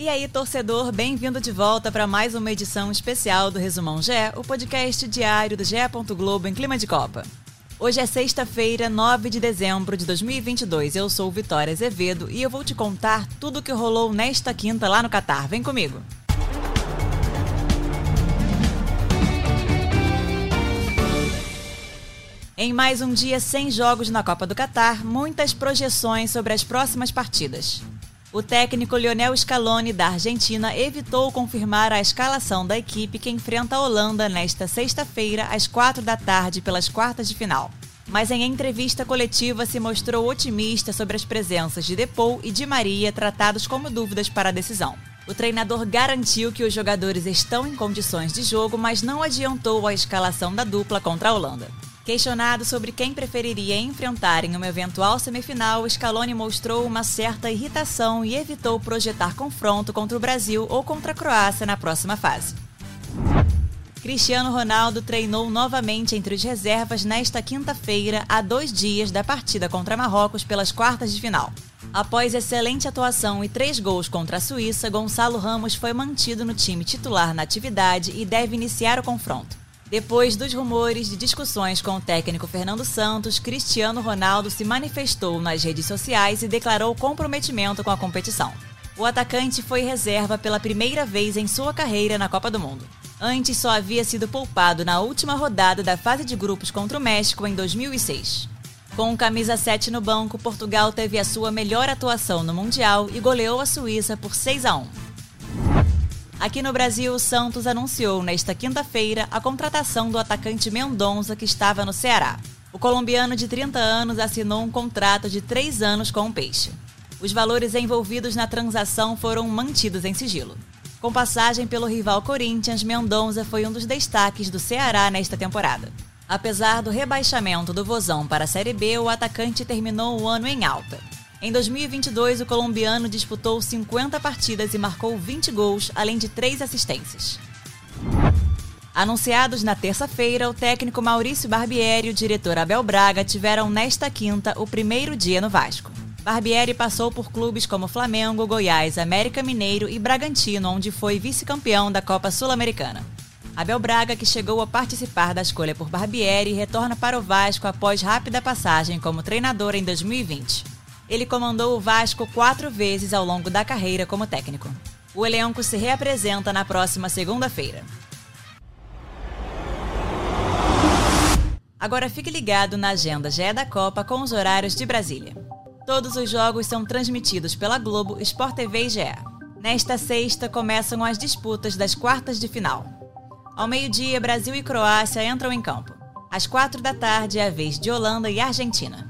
E aí, torcedor, bem-vindo de volta para mais uma edição especial do Resumão GE, o podcast diário do GE. Globo em clima de Copa. Hoje é sexta-feira, 9 de dezembro de 2022. Eu sou Vitória Azevedo e eu vou te contar tudo o que rolou nesta quinta lá no Catar. Vem comigo. Em mais um dia sem jogos na Copa do Catar, muitas projeções sobre as próximas partidas. O técnico Lionel Scaloni da Argentina evitou confirmar a escalação da equipe que enfrenta a Holanda nesta sexta-feira às quatro da tarde pelas quartas de final. Mas em entrevista coletiva se mostrou otimista sobre as presenças de Depou e de Maria tratados como dúvidas para a decisão. O treinador garantiu que os jogadores estão em condições de jogo, mas não adiantou a escalação da dupla contra a Holanda. Questionado sobre quem preferiria enfrentar em uma eventual semifinal, Scaloni mostrou uma certa irritação e evitou projetar confronto contra o Brasil ou contra a Croácia na próxima fase. Cristiano Ronaldo treinou novamente entre os reservas nesta quinta-feira, a dois dias da partida contra Marrocos pelas quartas de final. Após excelente atuação e três gols contra a Suíça, Gonçalo Ramos foi mantido no time titular na atividade e deve iniciar o confronto. Depois dos rumores de discussões com o técnico Fernando Santos, Cristiano Ronaldo se manifestou nas redes sociais e declarou comprometimento com a competição. O atacante foi reserva pela primeira vez em sua carreira na Copa do Mundo. Antes só havia sido poupado na última rodada da fase de grupos contra o México em 2006. Com camisa 7 no banco, Portugal teve a sua melhor atuação no Mundial e goleou a Suíça por 6 a 1. Aqui no Brasil, o Santos anunciou nesta quinta-feira a contratação do atacante Mendonça, que estava no Ceará. O colombiano de 30 anos assinou um contrato de três anos com o Peixe. Os valores envolvidos na transação foram mantidos em sigilo. Com passagem pelo rival Corinthians, Mendonça foi um dos destaques do Ceará nesta temporada. Apesar do rebaixamento do Vozão para a Série B, o atacante terminou o ano em alta. Em 2022, o colombiano disputou 50 partidas e marcou 20 gols, além de três assistências. Anunciados na terça-feira, o técnico Maurício Barbieri e o diretor Abel Braga tiveram nesta quinta o primeiro dia no Vasco. Barbieri passou por clubes como Flamengo, Goiás, América Mineiro e Bragantino, onde foi vice-campeão da Copa Sul-Americana. Abel Braga, que chegou a participar da escolha por Barbieri, retorna para o Vasco após rápida passagem como treinador em 2020. Ele comandou o Vasco quatro vezes ao longo da carreira como técnico. O elenco se reapresenta na próxima segunda-feira. Agora fique ligado na agenda GE da Copa com os horários de Brasília. Todos os jogos são transmitidos pela Globo, Sport TV e GE. Nesta sexta começam as disputas das quartas de final. Ao meio-dia, Brasil e Croácia entram em campo. Às quatro da tarde é a vez de Holanda e Argentina.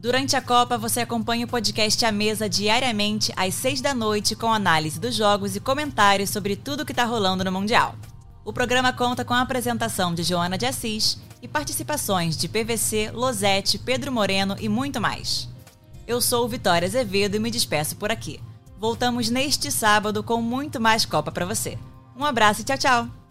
Durante a Copa, você acompanha o podcast A Mesa diariamente às seis da noite com análise dos jogos e comentários sobre tudo que está rolando no Mundial. O programa conta com a apresentação de Joana de Assis e participações de PVC, Losete, Pedro Moreno e muito mais. Eu sou Vitória Azevedo e me despeço por aqui. Voltamos neste sábado com muito mais Copa para você. Um abraço e tchau, tchau!